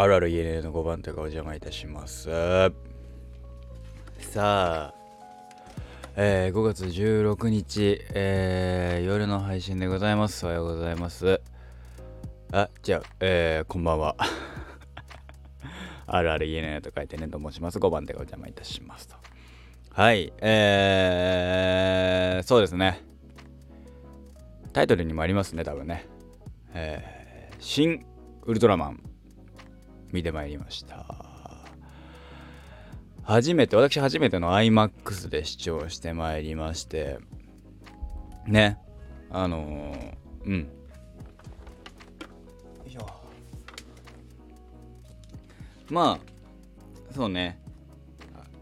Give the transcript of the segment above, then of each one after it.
あるある ENA の5番手がお邪魔いたします。さあ、えー、5月16日、えー、夜の配信でございます。おはようございます。あじゃあ、えー、こんばんは。あるある ENA と書いてねと申します。5番手がお邪魔いたしますと。はいえー、そうですね。タイトルにもありますね多分ね。えー、新ウルトラマン。見てまいりました。初めて私初めての iMAX で視聴してまいりましてねあのー、うん。まあそうね。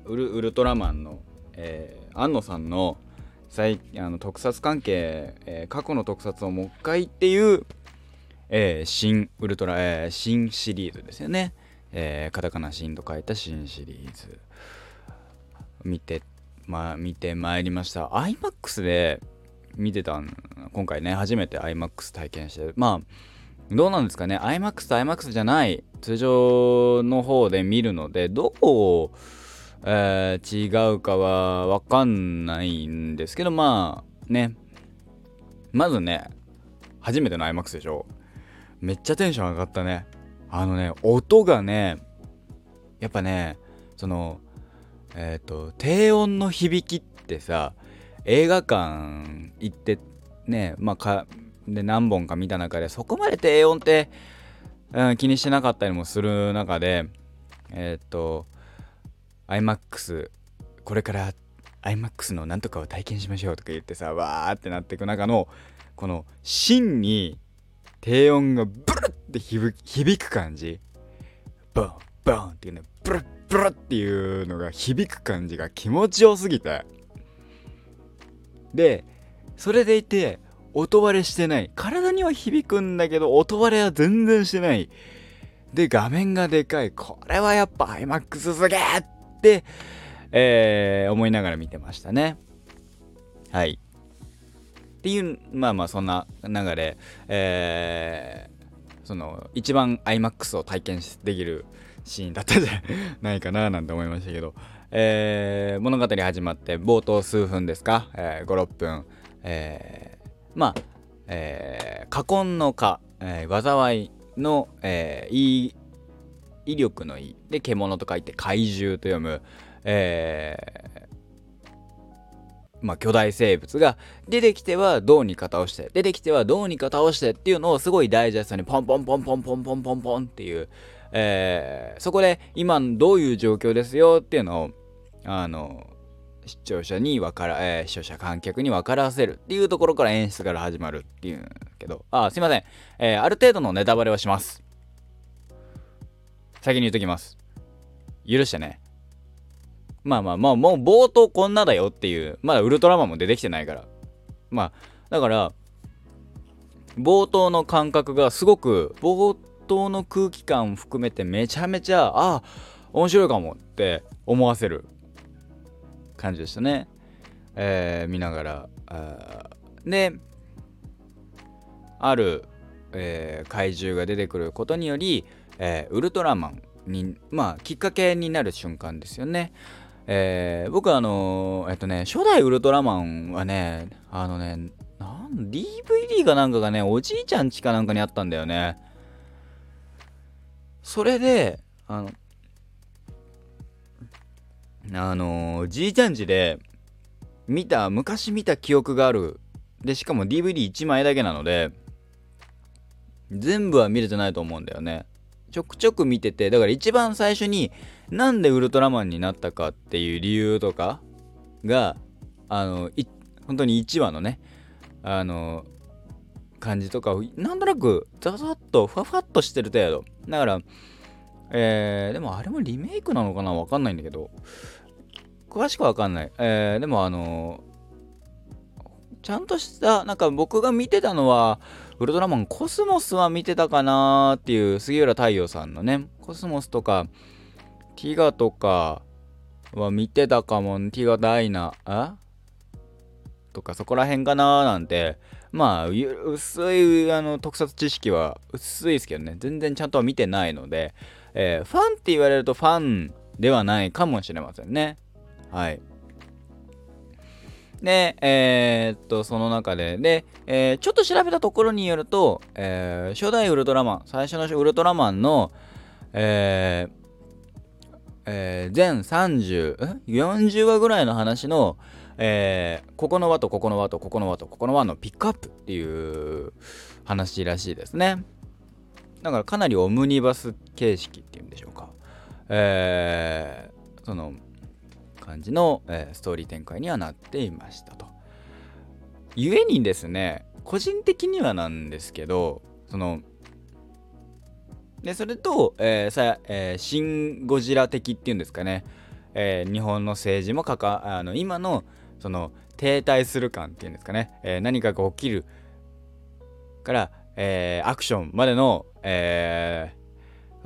ウルウルトラマンの、えー、安野さんの最あの特撮関係、えー、過去の特撮をもう一回っていうえー、新ウルトラ、えー、新シリーズですよね。えー、カタカナ新と書いた新シリーズ。見て、まあ、見てまいりました。iMAX で見てたん、今回ね、初めて iMAX 体験して、まあ、どうなんですかね、iMAX と iMAX じゃない、通常の方で見るので、どこえー、違うかはわかんないんですけど、まあ、ね、まずね、初めての iMAX でしょ。めっちゃテンション上がったね。あのね音がねやっぱねそのえっ、ー、と低音の響きってさ映画館行ってねまあかで何本か見た中でそこまで低音って、うん、気にしてなかったりもする中でえっ、ー、と iMAX これから iMAX のなんとかを体験しましょうとか言ってさわーってなっていく中のこの芯に低音がブルって響く感じ。ボンボンっていうねブルッブルッっていうのが響く感じが気持ちよすぎて。でそれでいて音割れしてない。体には響くんだけど音割れは全然してない。で画面がでかい。これはやっぱ iMAX すげえって、えー、思いながら見てましたね。はい。っていうまあまあそんな流れ、えー、その一番 iMAX を体験できるシーンだったんじゃないかななんて思いましたけど、えー、物語始まって冒頭数分ですか、えー、56分、えー、まあ、えー、過根のか、えー、災いの、えー、い威力のいで獣と書いて怪獣と読む、えまあ、巨大生物が出てきてはどうにか倒して出てきてはどうにか倒してっていうのをすごいダイジェストにポンポンポンポンポンポンポンポンっていう、えー、そこで今どういう状況ですよっていうのをあの視聴者に分から、えー、視聴者観客に分からせるっていうところから演出から始まるっていうんけど。あすいません、えー、ある程度のネタバレはします。先に言っときます。許してね。まあまあまあもう冒頭こんなだよっていうまだウルトラマンも出てきてないから。まあだから冒頭の感覚がすごく冒頭の空気感を含めてめちゃめちゃああ面白いかもって思わせる感じでしたね。えー、見ながらあである、えー、怪獣が出てくることにより、えー、ウルトラマンにまあきっかけになる瞬間ですよね。えー、僕はあのー、えっとね、初代ウルトラマンはね、あのね、なん DVD かなんかがね、おじいちゃんちかなんかにあったんだよね。それで、あの、あのー、じいちゃんちで見た、昔見た記憶がある。で、しかも DVD1 枚だけなので、全部は見れてないと思うんだよね。ちょくちょく見てて、だから一番最初になんでウルトラマンになったかっていう理由とかが、あの、本当に1話のね、あの、感じとか、なんとなく、ザザッと、ふわふわっとしてる程度。だから、えー、でもあれもリメイクなのかなわかんないんだけど、詳しくわかんない。えー、でもあのちゃんとした、なんか僕が見てたのは、ウルトラマンコスモスは見てたかなーっていう杉浦太陽さんのね、コスモスとか、ティガとかは見てたかも、ティガダイナ、あ？とかそこら辺かなーなんて、まあ、薄いあの特撮知識は薄いですけどね、全然ちゃんとは見てないので、えー、ファンって言われるとファンではないかもしれませんね。はい。で、えー、っと、その中で、で、えー、ちょっと調べたところによると、えー、初代ウルトラマン、最初のウルトラマンの、え、えー、全30、40話ぐらいの話の、えー、ここの輪とここの輪とここの輪とここの輪のピックアップっていう話らしいですね。だからかなりオムニバス形式っていうんでしょうか。えー、その感じの、えー、ストーリー展開にはなっていましたと。故にですね、個人的にはなんですけど、その、で、それと、えー、さ、えー、シン・ゴジラ的っていうんですかね、え、日本の政治もかか、あの、今のその停滞する感っていうんですかね、え、何かが起きるから、え、アクションまでの、えー、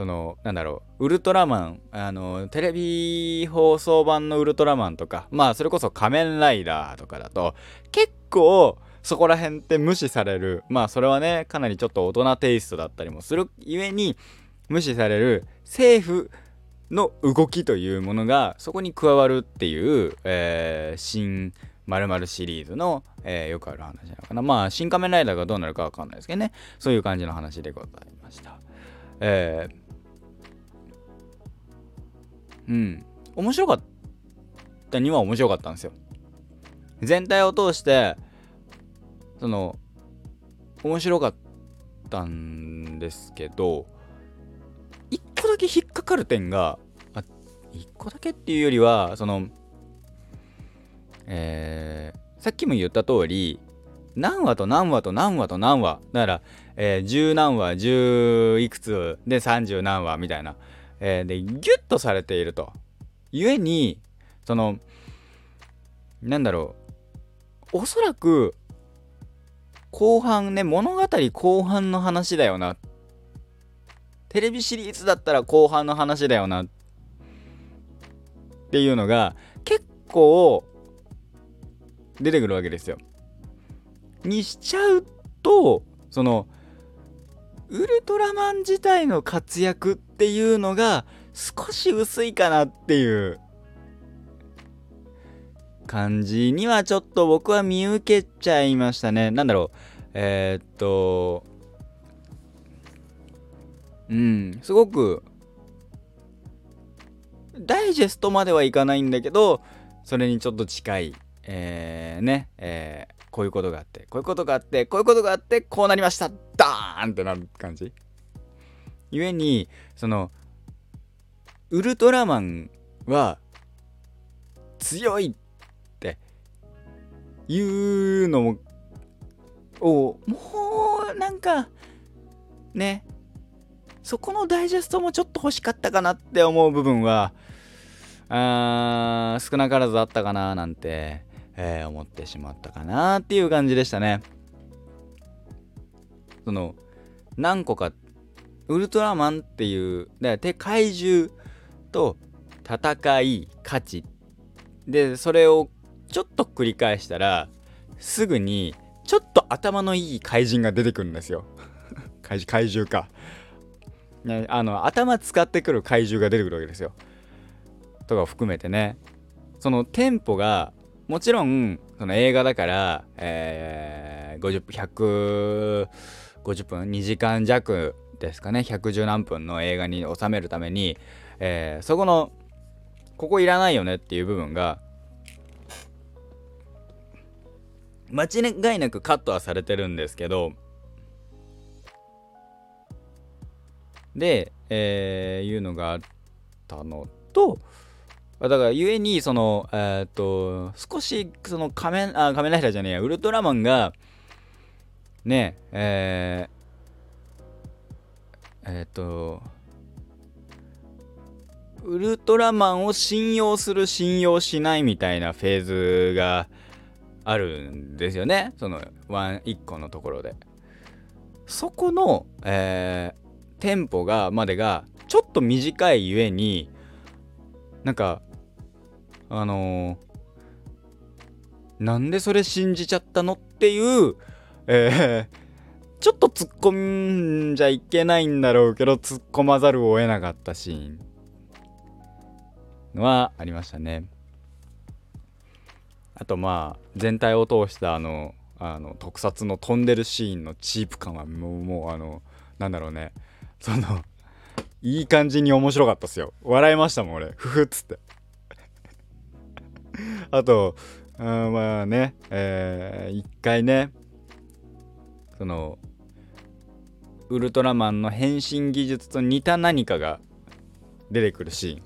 そのなんだろうウルトラマンあのテレビ放送版のウルトラマンとかまあそれこそ仮面ライダーとかだと結構そこら辺って無視されるまあそれはねかなりちょっと大人テイストだったりもするゆえに無視される政府の動きというものがそこに加わるっていう、えー、新〇〇シリーズの、えー、よくある話なのかな。まあ、新仮面ライダーがどうなるかわかんないですけどね。そういう感じの話でございました。えー、うん。面白かったには面白かったんですよ。全体を通して、その、面白かったんですけど、一個だけ引っかかる点が、あ、一個だけっていうよりは、その、えー、さっきも言った通り、何話と何話と何話と何話。だから、えー、10何話、10いくつで30何話みたいな。えー、で、ギュッとされていると。故に、その、なんだろう。おそらく、後半ね、物語後半の話だよなテレビシリーズだったら後半の話だよなっていうのが結構出てくるわけですよ。にしちゃうとそのウルトラマン自体の活躍っていうのが少し薄いかなっていう感じにはちょっと僕は見受けちゃいましたね。なんだろう。えー、っと、うん、すごく、ダイジェストまではいかないんだけど、それにちょっと近い、えー、ね、えー、こういうことがあって、こういうことがあって、こういうことがあって、こうなりましたダーンってなる感じ。故に、その、ウルトラマンは強いっていうのを、もうなんか、ね、そこのダイジェストもちょっと欲しかったかなって思う部分は、あ少なからずあったかななんて、えー、思ってしまったかなっていう感じでしたね。その、何個か、ウルトラマンっていう、で、怪獣と戦い、勝ち。で、それをちょっと繰り返したら、すぐに、ちょっと頭のいい怪人が出てくるんですよ。怪獣か。ね、あの頭使ってくる怪獣が出てくるわけですよ。とか含めてねそのテンポがもちろんその映画だから、えー、50分150分2時間弱ですかね。110何分の映画に収めるために、えー、そこのここいらないよねっていう部分が間違いなくカットはされてるんですけどで、えー、いうのがあったのと、だから、ゆえに、その、えー、っと、少し、その仮面、あ、仮面ライダーじゃねえや、ウルトラマンが、ね、えー、えー、と、ウルトラマンを信用する、信用しないみたいなフェーズがあるんですよね。その、1個のところで。そこの、えテンポがまでがちょっと短いゆえになんかあのー、なんでそれ信じちゃったのっていう、えー、ちょっと突っ込んじゃいけないんだろうけど突っ込まざるを得なかったシーンはありましたね。あとまあ全体を通したあのあの特撮の飛んでるシーンのチープ感はもうもうあのなんだろうね。そのいい感じに面白かったっすよ。笑いましたもん俺。ふふっつって。あとあまあねえー、一回ねそのウルトラマンの変身技術と似た何かが出てくるシーン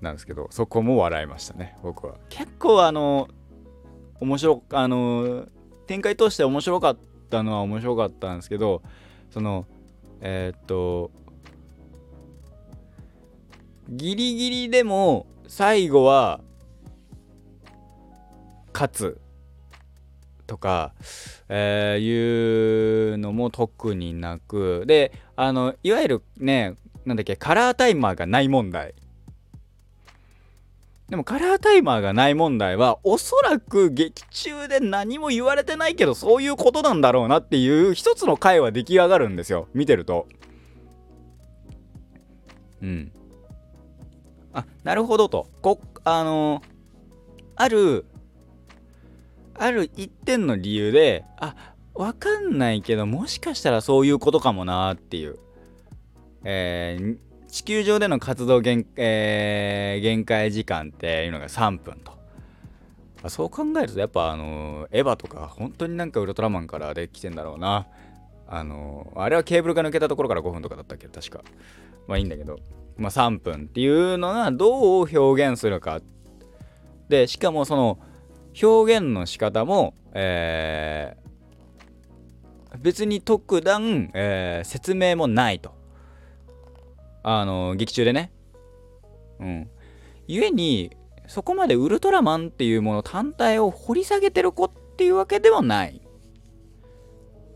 なんですけどそこも笑いましたね僕は。結構あの面白あの展開通して面白かったのは面白かったんですけどそのえー、っとギリギリでも最後は勝つ。とか、えー、いうのも特になくであのいわゆるねなんだっけカラータイマーがない問題。でもカラータイマーがない問題はおそらく劇中で何も言われてないけどそういうことなんだろうなっていう一つの回は出来上がるんですよ。見てると。うん。あなるほどと。こあのあるある一点の理由であわかんないけどもしかしたらそういうことかもなっていう、えー、地球上での活動限,、えー、限界時間っていうのが3分と。そう考えるとやっぱあのエヴァとか本当になんかウルトラマンからできてんだろうな。あのあれはケーブルが抜けたところから5分とかだったっけ？確か。まあいいんだけど。まあ3分っていうのがどう表現するか。でしかもその表現の仕方も、えー、別に特段、えー、説明もないと。あの、劇中でね。うん。故に、そこまでウルトラマンっていうもの単体を掘り下げてる子っていうわけではない。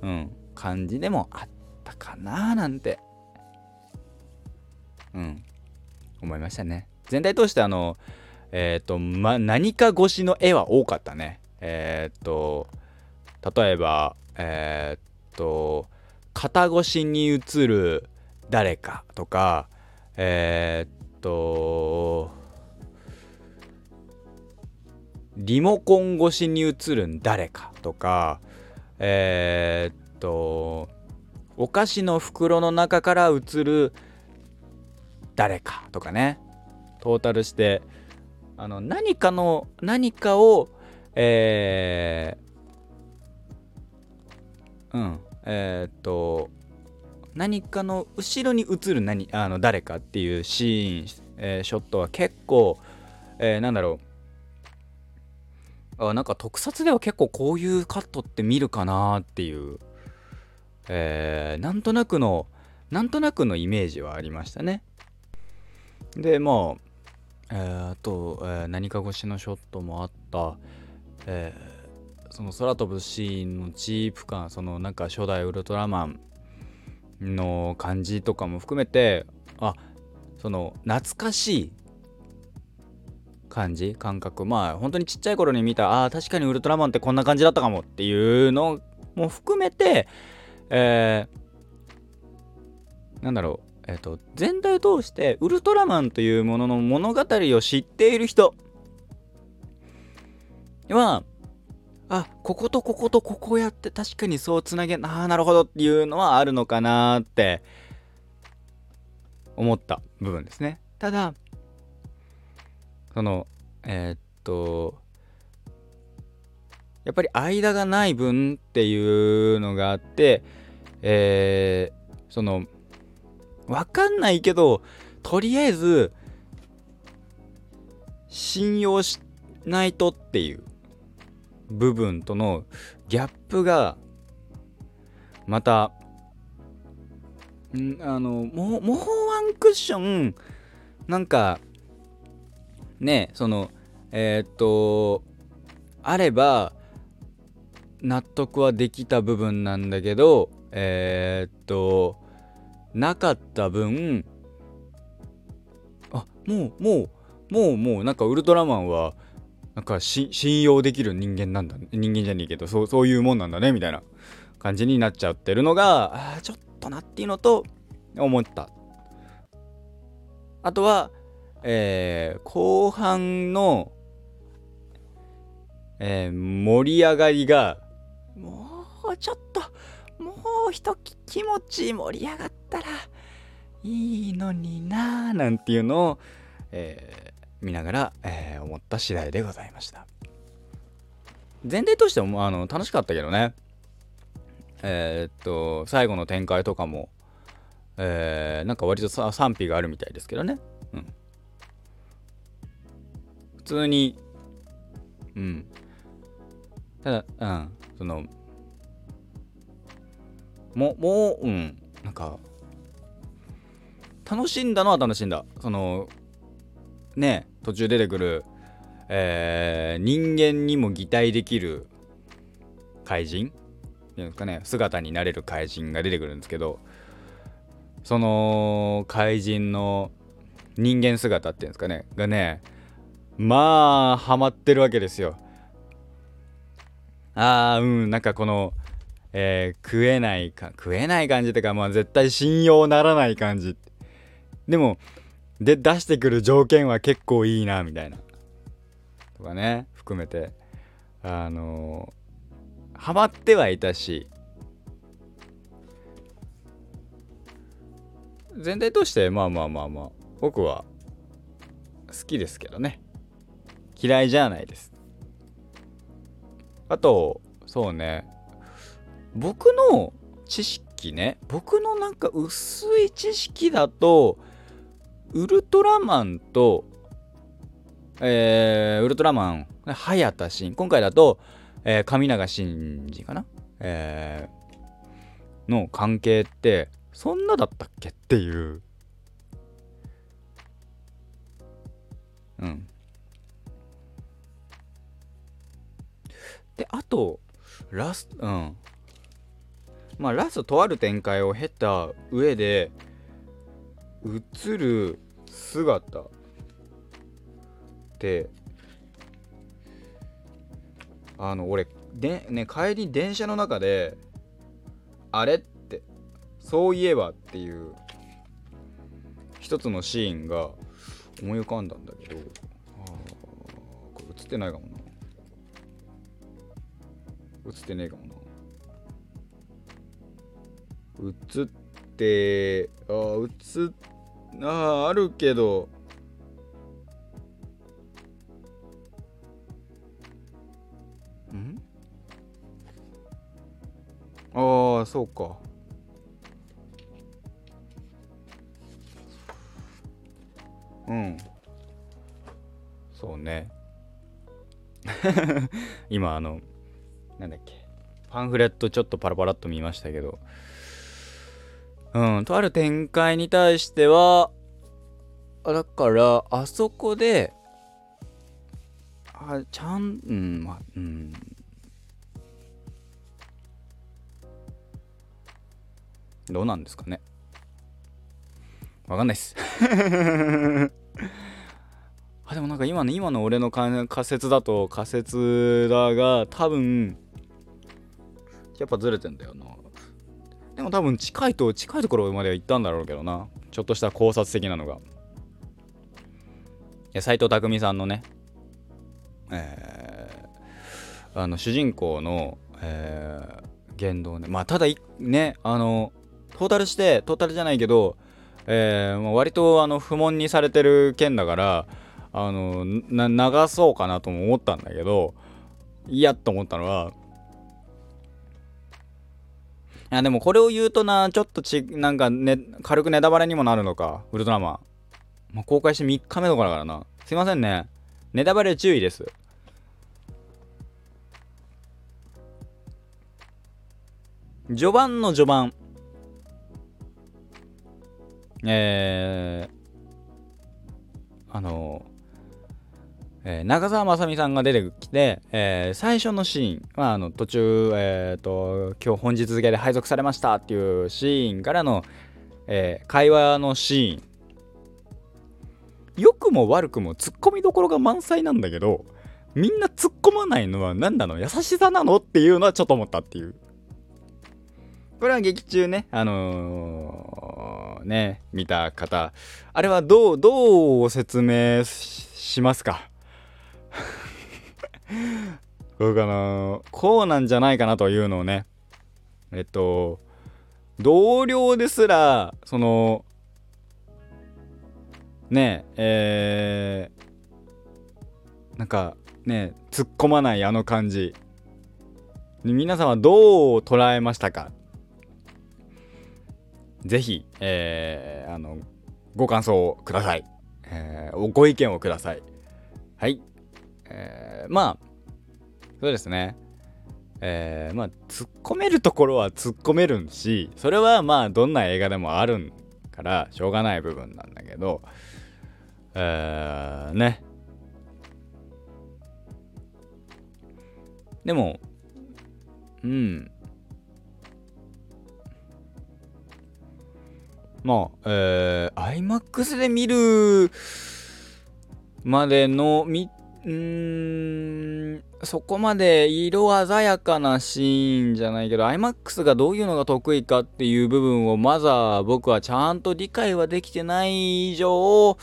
うん。感じでもあったかななんて。うん。思いましたね。全体通してあの、えっ、ー、と、ま、何か越しの絵は多かったね。えっ、ー、と、例えば、えっ、ー、と、肩越しに映る誰かとか、えっと、リモコン越しに映る誰かとか、えっと、お菓子の袋の中から映る誰かとかね、トータルして、あの何かの何かをえー、うんえー、っと何かの後ろに映る何あの誰かっていうシーン、えー、ショットは結構、えー、なんだろうあなんか特撮では結構こういうカットって見るかなっていう、えー、なんとなくのなんとなくのイメージはありましたね。でまあえー、あと、えー、何か越しのショットもあった、えー、その空飛ぶシーンのチープ感そのなんか初代ウルトラマンの感じとかも含めてあその懐かしい感じ感覚。まあ本当にちっちゃい頃に見たあ確かにウルトラマンってこんな感じだったかもっていうのも含めてえー、なんだろう。えっと、全体を通してウルトラマンというものの物語を知っている人はあこことこことここやって確かにそうつなげああなるほどっていうのはあるのかなって思った部分ですね。ただそのえー、っとやっぱり間がない分っていうのがあってえー、そのわかんないけど、とりあえず、信用しないとっていう部分とのギャップが、また、んあの、もう、もうワンクッション、なんか、ね、その、えー、っと、あれば、納得はできた部分なんだけど、えー、っと、なかった分あもうもうもうもうなんかウルトラマンはなんか信用できる人間なんだ人間じゃねえけどそうそういうもんなんだねみたいな感じになっちゃってるのがちょっとなっていうのと思った。あとは、えー、後半の、えー、盛り上がりがもうちょっともう一気持ち盛り上がったらいいのになーなんていうのを、えー、見ながら、えー、思った次第でございました。全体としてもあの楽しかったけどね。えー、っと最後の展開とかも、えー、なんか割と賛否があるみたいですけどね。うん。普通にうん。ただうん。そのももううん。なんか楽しんだのは楽しんだ。そのね途中出てくる、えー、人間にも擬態できる怪人？っていうんですかね姿になれる怪人が出てくるんですけどその怪人の人間姿っていうんですかね？がねまあハマってるわけですよ。あーうんなんかこのえー、食えないか食えない感じってかまあ絶対信用ならない感じ。でもで出してくる条件は結構いいなみたいな。とかね含めて。あのー、ハマってはいたし。全体としてまあまあまあまあ僕は好きですけどね。嫌いじゃないです。あとそうね。僕の知識ね僕のなんか薄い知識だとウルトラマンと、えー、ウルトラマン早田真今回だと、えー、神永真司かな、えー、の関係ってそんなだったっけっていう。うん。であとラストうん。まあラストとある展開を経た上で映る姿ってあの俺でね帰り電車の中であれってそういえばっていう一つのシーンが思い浮かんだんだけどこれ映ってないかもな。映ってねえかもな。映ってあ映っあああるけどん？ああそうか。うん。そうね。今あのなんだっけ。パンフレットちょっとパラパラっと見ましたけど。うん、とある展開に対しては、だから、あそこで、あちゃん、うん、まあ、うん。どうなんですかね。わかんないっす。あ、でもなんか今の、今の俺の仮説だと仮説だが、多分、やっぱずれてんだよな。でも多分近いと近いところまでは行ったんだろうけどな。ちょっとした考察的なのが。斎藤工さんのねえー、あの主人公の、えー、言動ね。まあただねあのトータルしてトータルじゃないけど、えー、割とあの不問にされてる件だからあの流そうかなとも思ったんだけどいやと思ったのはいやでもこれを言うとなちょっとちなんかね軽くネタバレにもなるのかウルトラマン、まあ、公開して3日目とかだからな。すいませんね。ネタバレ注意です。序盤の序盤。えー、あのえー、長澤まさみさんが出てきて、えー、最初のシーン、まあ、あの途中、えーと、今日本日付で配属されましたっていうシーンからの、えー、会話のシーン。良くも悪くもツッコミどころが満載なんだけどみんな突っ込まないのは何なの優しさなのっていうのはちょっと思ったっていう。これは劇中ね、あのー、ね、見た方、あれはどう、どう説明しますか？どうかなこうなんじゃないかなというのをね、えっと、同僚ですら、その、ねえ、えー、なんかね、突っ込まないあの感じ。皆さんはどう捉えましたか？ぜひ、えー、あの、ご感想をください。えー、ご意見をください。はい。えー、まあ、そうですね。えー、まあ、突っ込めるところは突っ込めるし、それはまあ、どんな映画でもあるから、しょうがない部分なんだけど、えー、ね。でも、うん。まあ、えー、IMAX で見るまでの、み、んーそこまで色鮮やかなシーンじゃないけど、IMAX がどういうのが得意かっていう部分をまだ僕はちゃんと理解はできてない以上、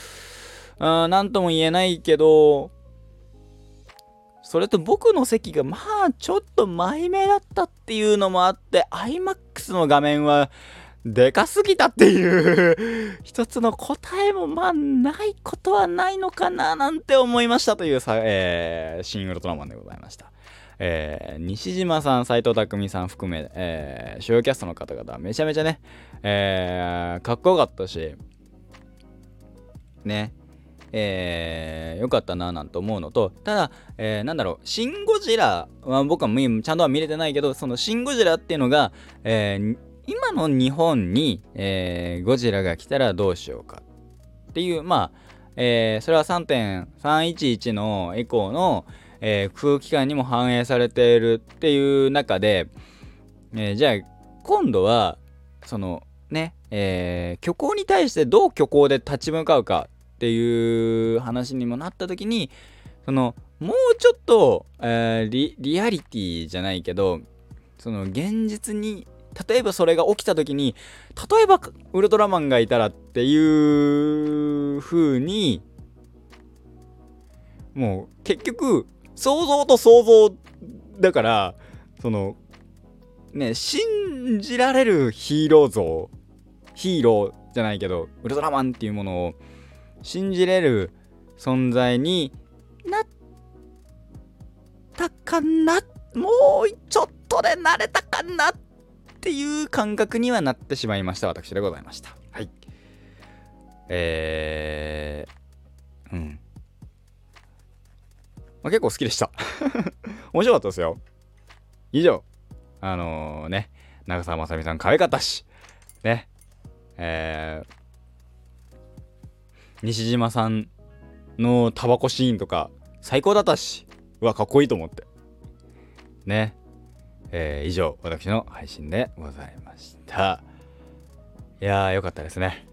なんとも言えないけど、それと僕の席がまあちょっと前目だったっていうのもあって iMAX の画面はでかすぎたっていう一つの答えもまあないことはないのかななんて思いましたというさ、えー、新ウルトラマンでございました。えー、西島さん、斎藤工さん含め、えー、主要キャストの方々めちゃめちゃね、えー、かっこよかったし、ね、えー、よかったななんて思うのと、ただ、えー、なんだろう、シン・ゴジラは僕はちゃんとは見れてないけど、そのシン・ゴジラっていうのが、えー、今の日本に、えー、ゴジラが来たらどうしようかっていう、まあ、えー、それは3.311の以降の、えー、空気感にも反映されているっていう中で、えー、じゃあ今度はそのね、えー、虚構に対してどう虚構で立ち向かうかっていう話にもなった時にそのもうちょっと、えー、リリアリティじゃないけどその現実に例えばそれが起きた時に例えばウルトラマンがいたらっていう風にもう結局想像と想像だからそのね信じられるヒーロー像ヒーローじゃないけどウルトラマンっていうものを信じれる存在になったかなもうちょっとでなれたかなってっていう感覚にはなってしまいました私でございました。はい。えー、うん、まあ、結構好きでした。面白かったですよ。以上。あのー、ね長澤まさみさん可愛かったし。ね。えー西島さんのタバコシーンとか最高だったし。うわかっこいいと思って。ね。えー、以上私の配信でございました。いやーよかったですね。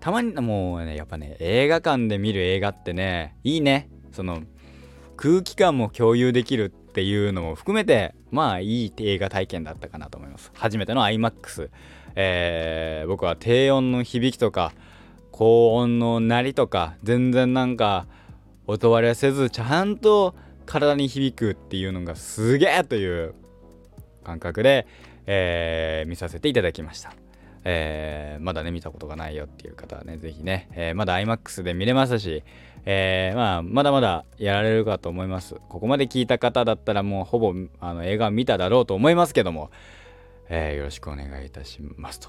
たまにもうねやっぱね映画館で見る映画ってねいいね。その空気感も共有できるっていうのも含めてまあいい映画体験だったかなと思います。初めての iMAX えー、僕は低音の響きとか高音の鳴りとか全然なんか音割れせずちゃんと体に響くっていうのがすげえという感覚で、えー、見させていただきました。えー、まだね見たことがないよっていう方はね是非ね、えー、まだ iMAX で見れますし、えー、まあまだまだやられるかと思います。ここまで聞いた方だったらもうほぼあの映画見ただろうと思いますけども、えよろしくお願いいたしますと、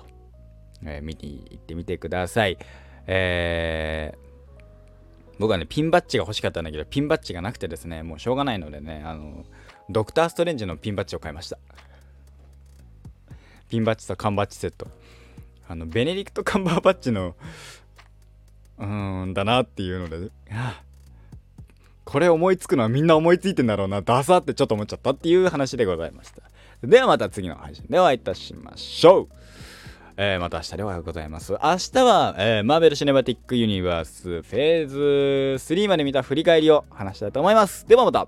え見に行ってみてください。えー、僕はね、ピンバッジが欲しかったんだけど、ピンバッジがなくてですね、もうしょうがないのでね、あの、ドクター・ストレンジのピンバッジを買いました。ピンバッジと缶バッジセット。あの、ベネディクト・カンバーバッジの、うーん、だなっていうので、あこれ思いつくのはみんな思いついてんだろうな、ダサってちょっと思っちゃったっていう話でございました。ではまた次の配信でお会いいたしましょうえー、また明日でおはようございます。明日は、えー、マーベル・シネマティック・ユニバースフェーズ3まで見た振り返りを話したいと思います。ではまた